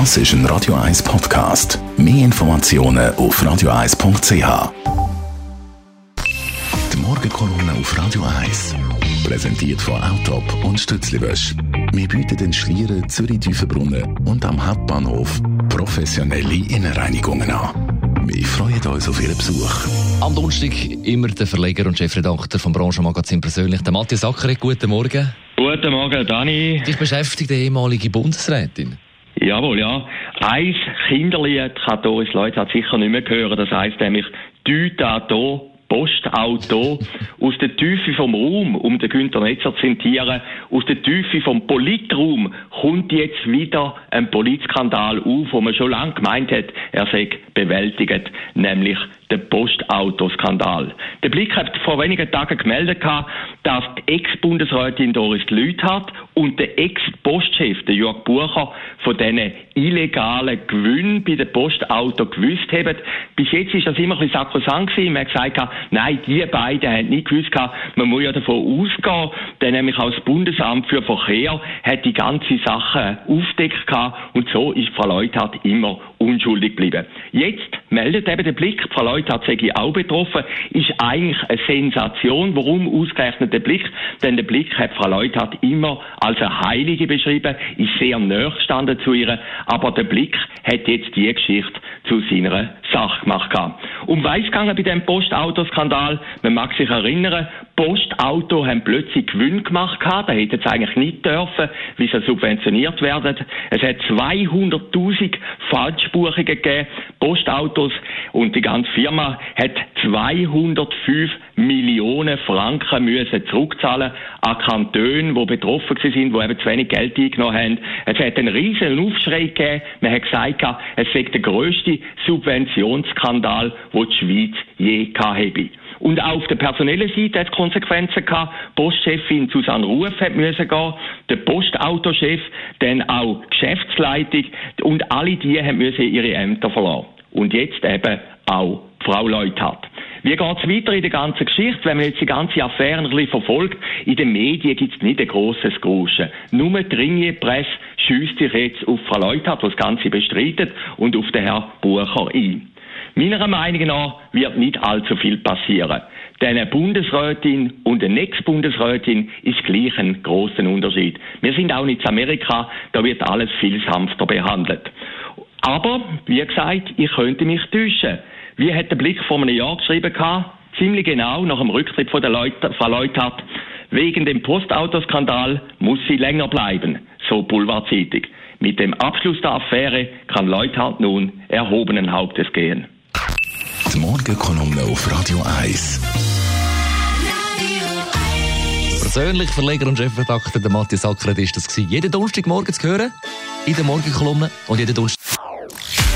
Das ist ein Radio 1 Podcast. Mehr Informationen auf radio1.ch. Die Morgenkolumne auf Radio 1. Präsentiert von Autop und Stützliwösch. Wir bieten den Schlieren Zürich-Tüfenbrunnen und am Hauptbahnhof professionelle Innenreinigungen an. Wir freuen uns auf Ihren Besuch. Am Donnerstag immer der Verleger und Chefredakteur vom Branchenmagazin persönlich, der Matthias Ackeret. Guten Morgen. Guten Morgen, Dani. Dich beschäftigt die ehemalige Bundesrätin. Jawohl, ja. Eins Kinderlied kann Doris Leute hat sicher nicht mehr hören. Das heisst nämlich «Düta do Postauto aus der Tiefe vom Raum, um den Günther Netzer zu zitieren, aus der Tiefe vom Politraum kommt jetzt wieder ein Politskandal auf, wo man schon lange gemeint hat, er sei bewältigt, nämlich der Postautoskandal. Der Blick hat vor wenigen Tagen gemeldet, dass die Ex-Bundesrätin Doris Lüthardt und der Ex-Postchef, der Jörg Bucher, von diesen illegalen Gewinnen bei den Postauto gewusst haben. Bis jetzt ist das immer ein bisschen sakrosant gewesen. Man hat gesagt, nein, die beiden haben nicht gewusst, man muss ja davon ausgehen, denn nämlich auch das Bundesamt für Verkehr hat die ganze Sache aufdeckt und so ist Frau Leuthard immer unschuldig geblieben. Jetzt meldet eben der Blick, Frau Leuthard sei auch betroffen, ist eigentlich eine Sensation. Warum ausgerechnet der Blick? Denn der Blick hat Frau Leuthard immer als eine Heilige beschrieben, ist sehr näher gestanden zu ihr, aber der Blick hat jetzt die Geschichte zu seiner Sache gemacht. Um was gegangen bei dem Postautoskandal? Man mag sich erinnern, Postauto haben plötzlich Gewinn gemacht. Da hätten sie eigentlich nicht dürfen, wie sie subventioniert werden. Es hat 200.000 Falschbuchungen gegeben. Postautos und die ganze Firma hat 205 Millionen Franken müssen zurückzahlen an Kantone, die betroffen sind, die eben zu wenig Geld eingenommen haben. Es hat einen riesen Aufschrei gegeben. Man hat gesagt, es sei der grösste Subventionsskandal, den die Schweiz je habe. Und auch auf der personellen Seite hat es Konsequenzen gehabt. Postchefin Susanne Ruf hat müssen gehen, der Postautochef, dann auch Geschäftsleitung und alle die haben müssen ihre Ämter verlassen. Und jetzt eben auch Frau Leuthardt. Wie geht es weiter in der ganzen Geschichte? Wenn man jetzt die ganze Affäre ein bisschen verfolgt, in den Medien gibt es nicht ein grosses Gruschen. Nur die Ringier-Presse schießt sich jetzt auf Frau Leuthardt, die das Ganze bestreitet, und auf den Herrn Bucher ein. Meiner Meinung nach wird nicht allzu viel passieren. Denn eine Bundesrätin und eine Ex-Bundesrätin ist gleich ein großen Unterschied. Wir sind auch nicht in Amerika, da wird alles viel sanfter behandelt. Aber, wie gesagt, ich könnte mich täuschen. Wie hat der Blick vor einem Jahr geschrieben gehabt? Ziemlich genau nach dem Rücktritt von der Leute, von Leuthard. Wegen dem Postautoskandal muss sie länger bleiben, so Boulevard-Zeitung. Mit dem Abschluss der Affäre kann Leuthard nun erhobenen Hauptes gehen. Die Morgenkolumne auf Radio 1. Persönlich Verleger und Chefredakteur der Matthias Ackeret ist das gewesen. Jeden Donnerstagmorgen zu hören in der Morgenkolumne und jeden Donnerstag.